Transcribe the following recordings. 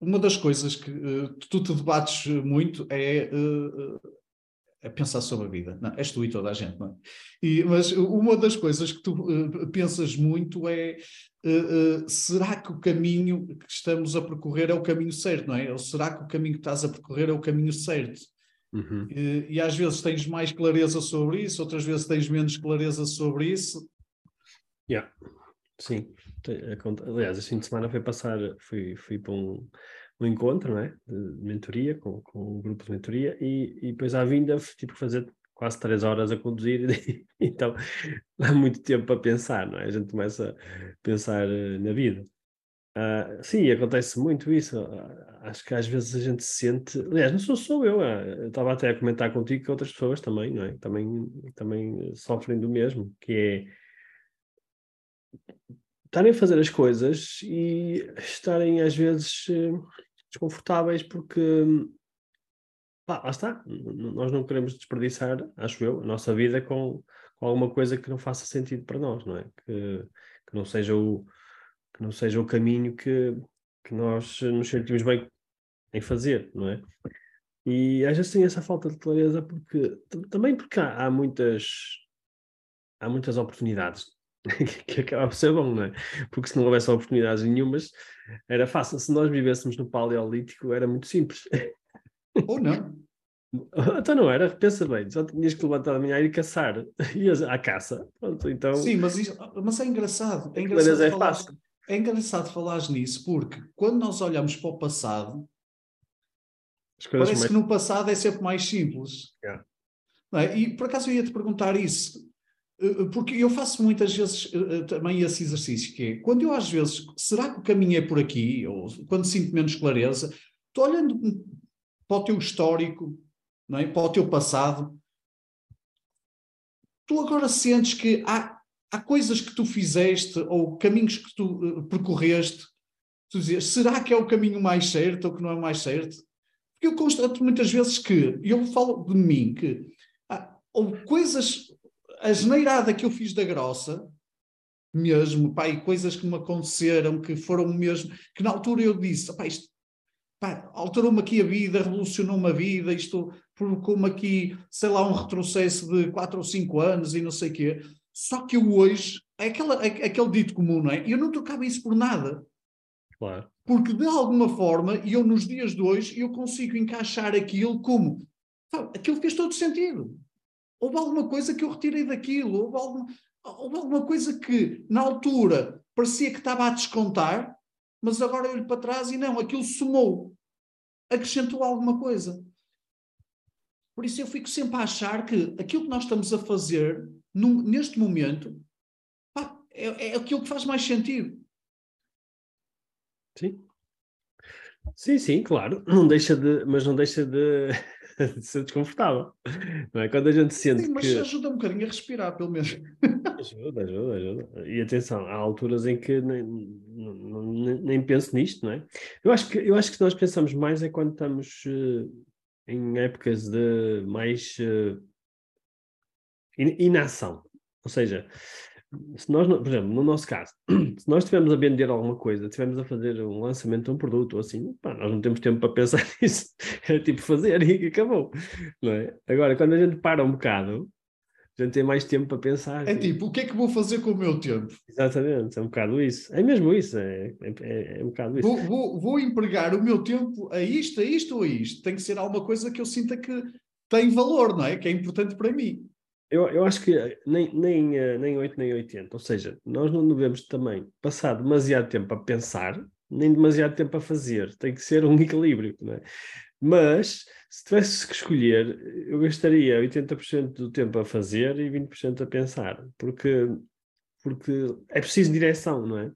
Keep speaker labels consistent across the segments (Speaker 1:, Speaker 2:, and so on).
Speaker 1: uma das coisas que uh, tu te debates muito é, uh, é, pensar sobre a vida. Não, és tu e toda a gente, não é? E, mas uma das coisas que tu uh, pensas muito é será que o caminho que estamos a percorrer é o caminho certo, não é? Ou será que o caminho que estás a percorrer é o caminho certo? Uhum. E, e às vezes tens mais clareza sobre isso, outras vezes tens menos clareza sobre isso.
Speaker 2: Yeah. Sim, aliás, este fim de semana foi passar, fui, fui para um, um encontro, não é? De mentoria, com, com um grupo de mentoria, e, e depois à vinda tive que fazer quase três horas a conduzir, então há muito tempo para pensar, não é? A gente começa a pensar eh, na vida. Uh, sim, acontece muito isso. Uh, acho que às vezes a gente se sente. Aliás, não sou só eu. Uh, eu estava até a comentar contigo que outras pessoas também, não é? Também, também sofrem do mesmo, que é estarem a fazer as coisas e estarem às vezes eh, desconfortáveis porque pá, lá está, nós não queremos desperdiçar, acho eu, a nossa vida com, com alguma coisa que não faça sentido para nós, não é? Que, que não seja o que não seja o caminho que, que nós nos sentimos bem em fazer, não é? E às vezes tem essa falta de clareza porque também porque há, há muitas há muitas oportunidades que acaba por ser bom, não é? Porque se não houvesse oportunidades nenhumas, era fácil. Se nós vivêssemos no Paleolítico, era muito simples.
Speaker 1: Ou não.
Speaker 2: Então não era, pensa bem, só tinhas que levantar a manhã e caçar, ias à caça. Pronto, então...
Speaker 1: Sim, mas, isso, mas é engraçado. É engraçado, é, falar, fácil. é engraçado falar nisso, porque quando nós olhamos para o passado, parece mais... que no passado é sempre mais simples. Yeah. É? E por acaso eu ia te perguntar isso. Eh, eh, porque eu faço muitas vezes eh, também esse exercício, que é, quando eu às vezes, será que o caminho é por aqui? Ou quando sinto menos clareza, estou olhando para o teu histórico, não é? para o teu passado, tu agora sentes que há, há coisas que tu fizeste ou caminhos que tu percorreste, tu dizes, será que é o caminho mais certo ou que não é o mais certo? Porque eu constato muitas vezes que, eu falo de mim, que há, ou coisas a geneirada que eu fiz da grossa, mesmo, pá, e coisas que me aconteceram, que foram mesmo, que na altura eu disse, pá, isto alterou-me aqui a vida, revolucionou-me a vida, isto provocou-me aqui, sei lá, um retrocesso de 4 ou 5 anos e não sei o quê. Só que eu hoje, é, aquela, é, é aquele dito comum, não é? Eu não trocava isso por nada.
Speaker 2: Claro.
Speaker 1: Porque de alguma forma, e eu nos dias de hoje, eu consigo encaixar aquilo como, pá, aquilo fez todo sentido. Houve alguma coisa que eu retirei daquilo, houve alguma, houve alguma coisa que na altura parecia que estava a descontar, mas agora eu olho para trás e não, aquilo somou, acrescentou alguma coisa. Por isso eu fico sempre a achar que aquilo que nós estamos a fazer num, neste momento pá, é, é aquilo que faz mais sentido.
Speaker 2: Sim. Sim, sim, claro. Não deixa de, mas não deixa de ser desconfortável. Não é? Quando a gente sente
Speaker 1: Sim, mas
Speaker 2: que...
Speaker 1: ajuda um bocadinho a respirar, pelo menos.
Speaker 2: Ajuda, ajuda, ajuda. E atenção, há alturas em que nem, nem, nem penso nisto, não é? Eu acho, que, eu acho que nós pensamos mais é quando estamos uh, em épocas de mais uh, inação. Ou seja, se nós, por exemplo, no nosso caso, se nós estivermos a vender alguma coisa, estivermos a fazer um lançamento de um produto ou assim, pá, nós não temos tempo para pensar nisso. É tipo fazer e acabou. Não é? Agora, quando a gente para um bocado, a gente tem mais tempo para pensar.
Speaker 1: É assim. tipo, o que é que vou fazer com o meu tempo?
Speaker 2: Exatamente, é um bocado isso. É mesmo isso, é, é, é um bocado isso.
Speaker 1: Vou, vou, vou empregar o meu tempo a isto, a isto ou a isto. Tem que ser alguma coisa que eu sinta que tem valor, não é? Que é importante para mim.
Speaker 2: Eu, eu acho que nem, nem, eh, nem 8 nem 80, ou seja, nós não devemos também passar demasiado tempo a pensar, nem demasiado tempo a fazer, tem que ser um equilíbrio, não é? Mas, se tivesse que escolher, eu gastaria 80% do tempo a fazer e 20% a pensar, porque, porque é preciso direção, não é?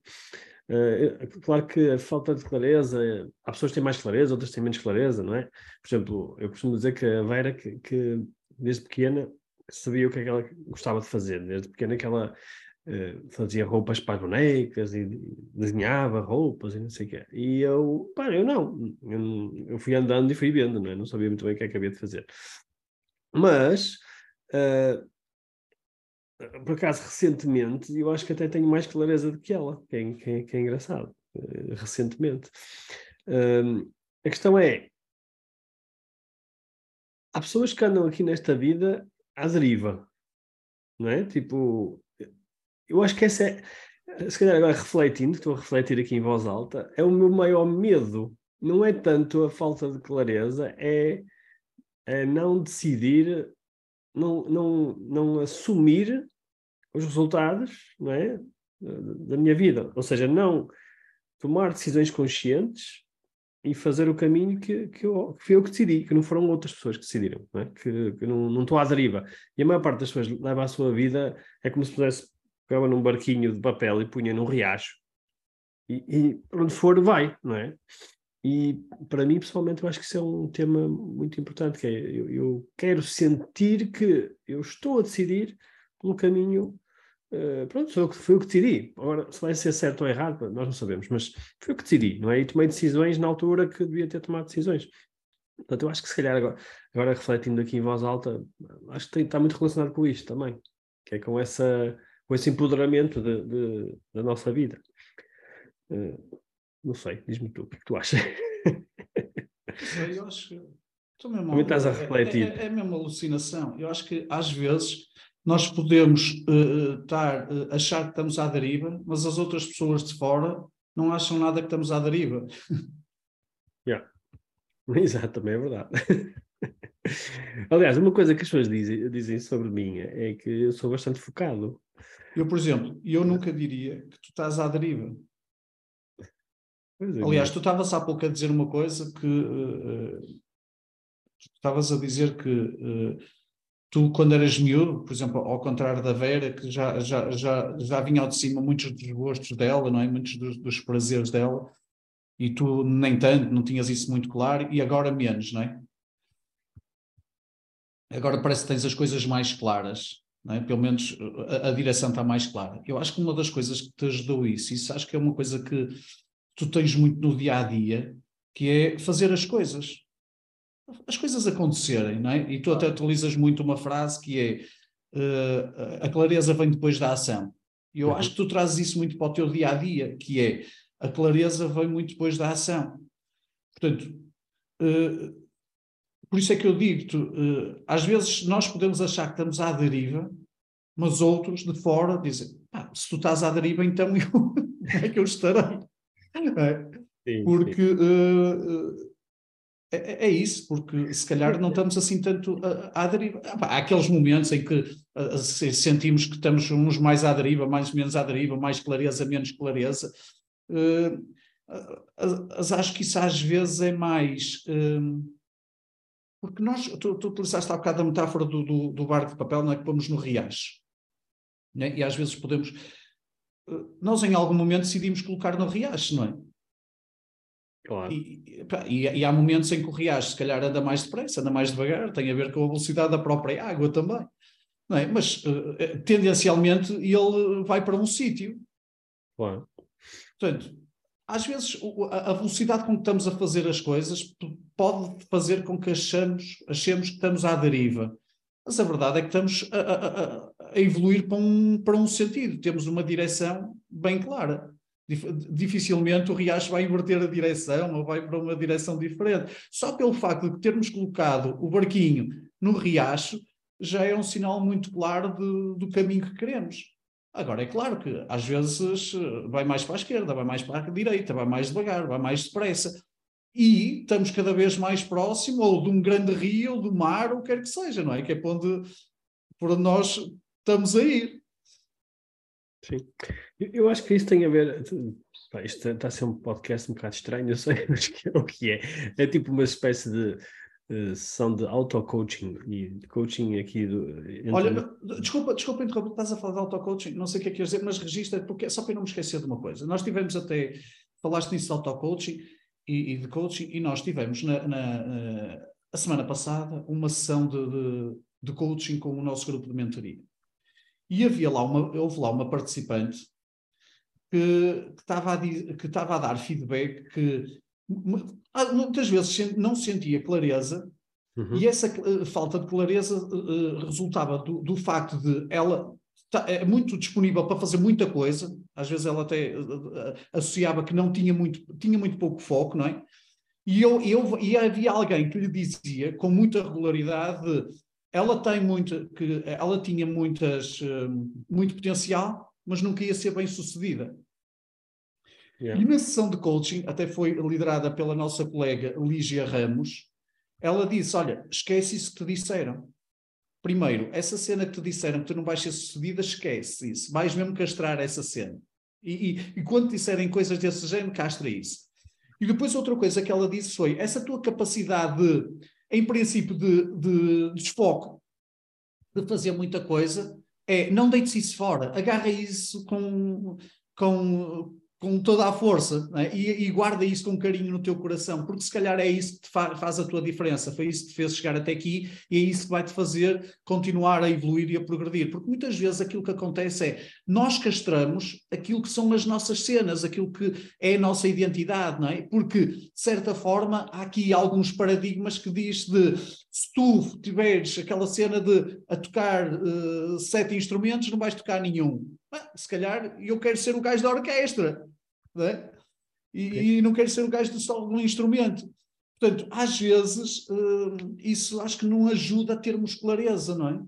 Speaker 2: Uh, claro que a falta de clareza, há pessoas que têm mais clareza, outras têm menos clareza, não é? Por exemplo, eu costumo dizer que a Vera, que, que desde pequena sabia o que é que ela gostava de fazer, desde pequena que ela uh, fazia roupas para as bonecas e desenhava roupas e não sei o quê. E eu, pá, eu não, eu, eu, fui andando e fui vendo, não é? Não sabia muito bem o que é que havia de fazer. Mas, uh, por acaso, recentemente, eu acho que até tenho mais clareza do que ela, que é, que é, que é engraçado, uh, recentemente. Uh, a questão é, há pessoas que andam aqui nesta vida à deriva, não é? Tipo, eu acho que essa é, se calhar agora refletindo, estou a refletir aqui em voz alta, é o meu maior medo. Não é tanto a falta de clareza, é, é não decidir, não, não, não assumir os resultados não é? da minha vida. Ou seja, não tomar decisões conscientes e fazer o caminho que, que, eu, que foi eu que decidi, que não foram outras pessoas que decidiram, não é? que, que não estou à deriva. E a maior parte das pessoas leva a sua vida, é como se pudesse pegava num barquinho de papel e punha num riacho. E, e onde for, vai, não é? E para mim, pessoalmente, eu acho que isso é um tema muito importante, que é, eu, eu quero sentir que eu estou a decidir pelo caminho Uh, pronto, foi, foi o que decidi. Agora, se vai ser certo ou errado, nós não sabemos, mas foi o que decidi, não é? E tomei decisões na altura que devia ter tomado decisões. Portanto, eu acho que se calhar agora, agora refletindo aqui em voz alta, acho que tem, está muito relacionado com isto também, que é com, essa, com esse empoderamento de, de, da nossa vida. Uh, não sei, diz-me tu, o que é que tu achas?
Speaker 1: Eu acho que. Também,
Speaker 2: estás a refletir.
Speaker 1: É, é, é mesmo alucinação. Eu acho que às vezes nós podemos uh, estar, uh, achar que estamos à deriva, mas as outras pessoas de fora não acham nada que estamos à deriva.
Speaker 2: Yeah. Exato, também é verdade. Aliás, uma coisa que as pessoas dizem, dizem sobre mim é que eu sou bastante focado.
Speaker 1: Eu, por exemplo, eu nunca diria que tu estás à deriva. É, Aliás, tu estavas há pouco a dizer uma coisa que uh, estavas a dizer que tu, quando eras miúdo, por exemplo, ao contrário da Vera, que já, já, já, já vinha ao de cima muitos dos gostos dela, não é? muitos dos, dos prazeres dela, e tu nem tanto, não tinhas isso muito claro, e agora menos, não é? Agora parece que tens as coisas mais claras, não é? pelo menos a, a direção está mais clara. Eu acho que uma das coisas que te ajudou isso, isso acho que é uma coisa que tu tens muito no dia a dia, que é fazer as coisas as coisas acontecerem, não é? E tu até utilizas muito uma frase que é uh, a clareza vem depois da ação. E eu uhum. acho que tu trazes isso muito para o teu dia a dia, que é a clareza vem muito depois da ação. Portanto, uh, por isso é que eu digo, tu, uh, às vezes nós podemos achar que estamos à deriva, mas outros de fora dizem, ah, se tu estás à deriva, então eu, é que eu estarei. É? Sim, Porque sim. Uh, é, é, é, isso, porque se calhar não estamos assim tanto à, deriva. Há aqueles momentos em que uh, sentimos que estamos uns mais à deriva, mais menos à deriva, mais clareza, menos clareza. Uh, uh, acho que isso às vezes é mais. porque nós, tu, tu utilizaste há bocado a metáfora do, do, do, barco de papel, não é? Que pomos no riacho. Né? E às vezes podemos. Nós, em algum momento, decidimos colocar no riacho, não é?
Speaker 2: Claro.
Speaker 1: E, e, e, há momentos em que o riacho, se calhar, anda mais depressa, anda mais devagar, tem a ver com a velocidade da própria água também. É? Mas, uh, tendencialmente, ele vai para um sítio.
Speaker 2: Claro.
Speaker 1: Portanto, às vezes, a velocidade com que estamos a fazer as coisas pode fazer com que achamos, achemos que estamos à deriva. Mas a verdade é que estamos a, a, a evoluir para um, para um sentido, temos uma direção bem clara dificilmente o riacho vai inverter a direção ou vai para uma direção diferente. Só pelo facto de termos colocado o barquinho no riacho já é um sinal muito claro de, do caminho que queremos. Agora, é claro que às vezes vai mais para a esquerda, vai mais para a direita, vai mais devagar, vai mais depressa. E estamos cada vez mais próximo ou de um grande rio, ou do mar, ou quer que seja, não é? Que é para onde, para onde nós estamos a ir.
Speaker 2: Sim. Eu acho que isso tem a ver. Pá, isto está a ser um podcast um bocado estranho, eu sei, mas que é o que é. É tipo uma espécie de uh, sessão de auto-coaching e de coaching aqui do.
Speaker 1: Entre... Olha, desculpa, desculpa interromper, estás a falar de auto-coaching, não sei o que é que queres dizer, mas registra, porque só para não me esquecer de uma coisa. Nós tivemos até, falaste nisso de auto-coaching e, e, de coaching, e nós tivemos na, na uh, a semana passada uma sessão de, de, de, coaching com o nosso grupo de mentoria. E havia lá uma, houve lá uma participante que, que, estava, a, que estava a dar feedback que muitas vezes não sentia clareza uhum. e essa uh, falta de clareza uh, resultava do, do, facto de ela tá, é muito disponível para fazer muita coisa, às vezes ela até uh, associava que não tinha muito, tinha muito pouco foco, não é? E, eu, eu, e havia alguém que lhe dizia com muita regularidade ela tem muito, que ela tinha muitas, muito potencial, mas nunca ia ser bem sucedida. Yeah. E na sessão de coaching, até foi liderada pela nossa colega Lígia Ramos, ela disse: Olha, esquece isso que te disseram. Primeiro, essa cena que te disseram que tu não vais ser sucedida, esquece isso. Vais mesmo castrar essa cena. E, e, e quando disserem coisas desse género, castra isso. E depois outra coisa que ela disse foi: essa tua capacidade, de, em princípio, de, de, de desfoco, de fazer muita coisa, é não deites isso fora, agarra isso com, com, com toda a força é? e, e, guarda isso com carinho no teu coração, porque se calhar é isso que fa faz a tua diferença, foi isso que te fez chegar até aqui e é isso que vai te fazer continuar a evoluir e a progredir. Porque muitas vezes aquilo que acontece é nós castramos aquilo que são as nossas cenas, aquilo que é a nossa identidade, não é? Porque, de certa forma, há aqui alguns paradigmas que diz de se tu tiveres aquela cena de a tocar uh, sete instrumentos, não vais tocar nenhum. Ah, se calhar eu quero ser o gajo da orquestra, não é? E, e, não quero ser o gajo de só um instrumento. Portanto, às vezes, uh, isso acho que não ajuda a termos clareza, não é?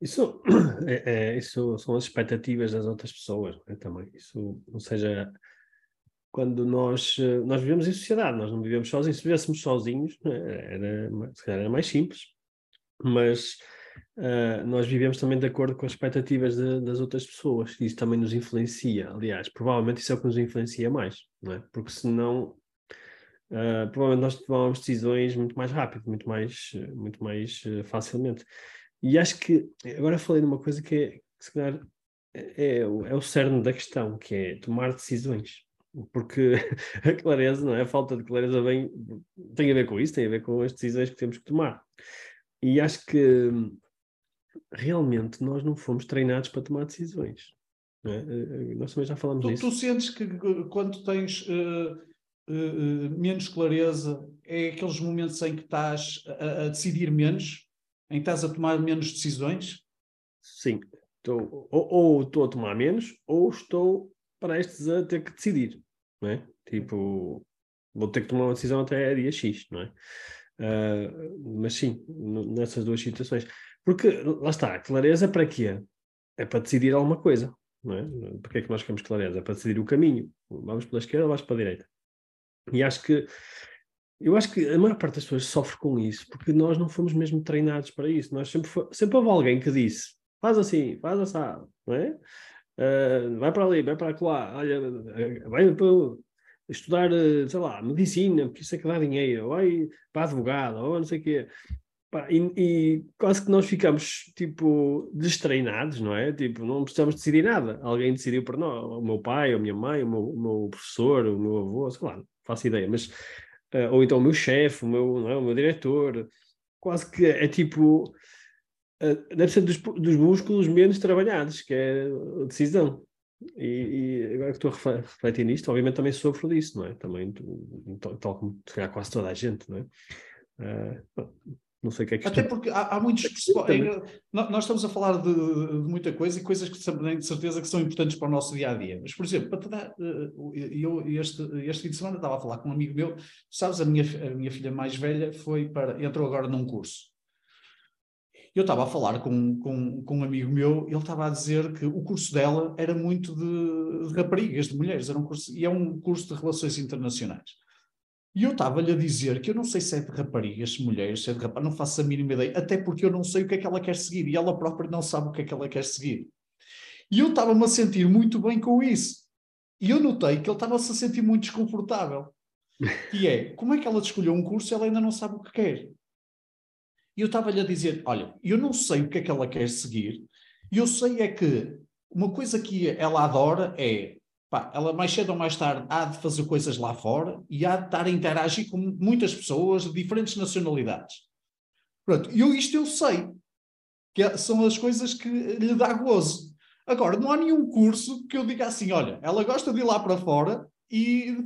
Speaker 2: Isso, é, é, isso são as expectativas das outras pessoas é? também. Isso, ou seja, quando nós, eh, nós vivemos em sociedade, nós não vivemos sozinhos. Se vivêssemos sozinhos, é? era, se calhar era mais simples, mas uh, nós vivemos também de acordo com as expectativas de, das outras pessoas. Isso também nos influencia. Aliás, provavelmente isso é o que nos influencia mais, não é? Porque senão. Uh, provavelmente nós tomamos decisões muito mais rápido, muito mais, muito mais uh, facilmente. E acho que agora falei de uma coisa que, é, que se calhar é, é, o, é o cerne da questão, que é tomar decisões porque a clareza, não é? A falta de clareza vem, tem a ver com isso, tem a ver com as decisões que temos que tomar. E acho que realmente nós não fomos treinados para tomar decisões. É? Eh, eh, nós também já falamos
Speaker 1: tu,
Speaker 2: disso.
Speaker 1: Tu sentes que quando tens uh, uh, menos clareza, é aqueles momentos em que estás a, a, decidir menos, em que estás a tomar menos decisões?
Speaker 2: Sim. Estou, ou, ou estou a tomar menos, ou estou prestes a ter que decidir não é? Tipo, vou ter que tomar uma decisão até dia X, não é? Uh, mas sim, nessas duas situações. Porque, lá está, clareza para quê? É para decidir alguma coisa, não é? Porque é que nós queremos clareza? É para decidir o caminho. Vamos pela esquerda ou vamos para a direita? E acho que eu acho que a maior parte das pessoas sofre com isso, porque nós não fomos mesmo treinados para isso. Nós sempre, foi, sempre houve alguém que disse, faz assim, faz assado, não é? Uh, vai para ali, vai para lá, olha, vai para estudar, sei lá, medicina, porque isso é que dá dinheiro, vai para advogado, ou não sei o quê. E, e, quase que nós ficamos, tipo, destreinados, não é? Tipo, não precisamos decidir nada. Alguém decidiu por nós, o meu pai, a minha mãe, o meu, o meu professor, o meu avô, sei lá, não faço ideia, mas... Uh, ou então o meu chefe, o meu, não é? o meu diretor. Quase que é tipo uh, deve ser dos, dos músculos menos trabalhados, que é a decisão. E, e, agora que estou a refletir nisto, obviamente também sofro disso, não é? Também, tal como quase toda a gente, não é? Uh, não sei o que é que
Speaker 1: Até porque há, há muitos. nós estamos a falar de, de, muita coisa e coisas que também de certeza que são importantes para o nosso dia a dia. Mas, por exemplo, para te dar, eh, eu este, este fim de semana estava a falar com um amigo meu, sabes, a minha, a minha filha mais velha foi para. entrou agora num curso eu estava a falar com, com, com um amigo meu, ele estava a dizer que o curso dela era muito de, de raparigas, de mulheres, era um curso, e é um curso de relações internacionais. E eu estava-lhe a dizer que eu não sei se é de raparigas, se mulheres, se é de rapaz, não faço a mínima ideia, até porque eu não sei o que é que ela quer seguir, e ela própria não sabe o que é que ela quer seguir. E eu estava-me a sentir muito bem com isso. E eu notei que ele estava-se a sentir muito desconfortável. que é como é que ela escolheu um curso se ela ainda não sabe o que quer? E eu estava-lhe a dizer: olha, eu não sei o que é que ela quer seguir, e eu sei é que uma coisa que ela adora é. Pá, ela mais cedo ou mais tarde há de fazer coisas lá fora e há de estar a interagir com muitas pessoas de diferentes nacionalidades. Pronto, eu isto eu sei, que é, são as coisas que lhe dá gozo. Agora, não há nenhum curso que eu diga assim, olha, ela gosta de ir lá para fora e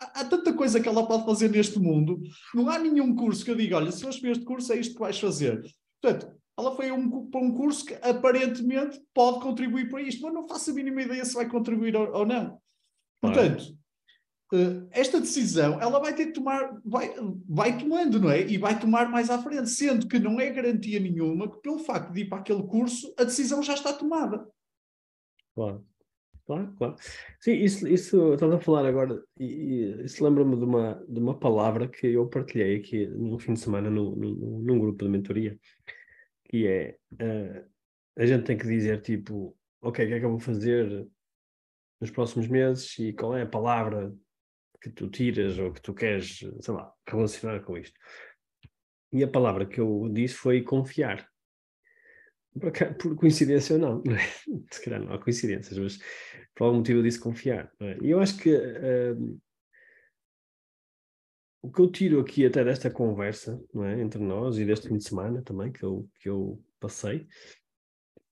Speaker 1: há, há tanta coisa que ela pode fazer neste mundo, não há nenhum curso que eu diga, olha, se fores para este curso é isto que vais fazer. Portanto, ela foi um, para um curso que aparentemente pode contribuir para isto, mas não faço a mínima ideia se vai contribuir ou, ou não. Portanto, uh, esta decisão ela vai ter que tomar, vai, vai tomando, não é? E vai tomar mais à frente, sendo que não é garantia nenhuma que pelo facto de ir para aquele curso a decisão já está tomada.
Speaker 2: Claro. Claro, claro. Sim, isso, isso estás a falar agora, e, isso lembra-me de uma, de uma palavra que eu partilhei aqui no fim de semana no, no, num grupo de mentoria, que é uh, a gente tem que dizer tipo, ok, o que é que eu vou fazer nos próximos meses e qual é a palavra que tu tiras ou que tu queres, sei lá, relacionar com isto. E a palavra que eu disse foi confiar. Por, por coincidência ou não, é? se calhar não há coincidências, mas por algum motivo eu disse confiar. É? E eu acho que uh, o que eu tiro aqui até desta conversa é? entre nós e deste fim de semana também que eu, que eu passei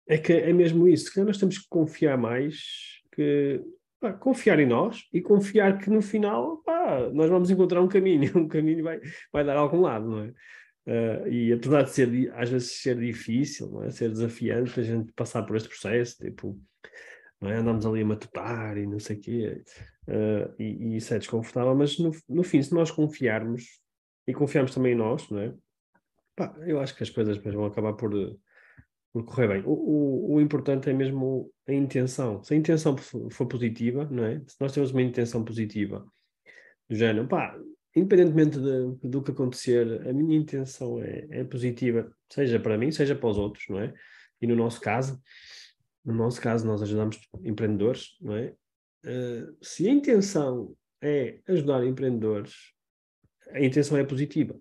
Speaker 2: é que é mesmo isso, que nós temos que confiar mais, que pá, confiar em nós e confiar que no final pá, nós vamos encontrar um caminho, um caminho vai, vai dar a algum lado, não é? Uh, e apesar de ser às vezes ser difícil, não é? ser desafiante a gente passar por este processo, tipo, não é? andamos ali a matutar e não sei o quê, uh, e, e, isso é desconfortável, mas no, no fim, se nós confiarmos e confiarmos também em nós, não é? Pá, eu acho que as coisas depois vão acabar por, por correr bem. O, o, o, importante é mesmo a intenção. Se a intenção for positiva, não é? Se nós temos uma intenção positiva, do género, pá, independentemente de, do que acontecer, a minha intenção é, é, positiva, seja para mim, seja para os outros, não é? E no nosso caso, no nosso caso, nós ajudamos empreendedores, não é? Uh, se a intenção é ajudar empreendedores, a intenção é positiva.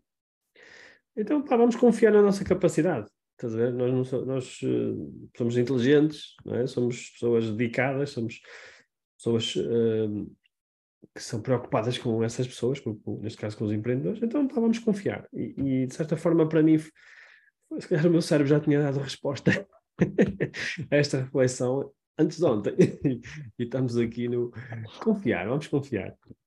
Speaker 2: Então, pá, vamos confiar na nossa capacidade. Estás a ver? Nós, não so, nós uh, somos inteligentes, não é? somos pessoas dedicadas, somos pessoas uh, que são preocupadas com essas pessoas, com, com, neste caso com os empreendedores, então tá, vamos confiar. E, e, de certa forma, para mim, se calhar o meu cérebro já tinha dado a resposta esta reflexão antes de ontem. e estamos aqui no confiar, vamos confiar.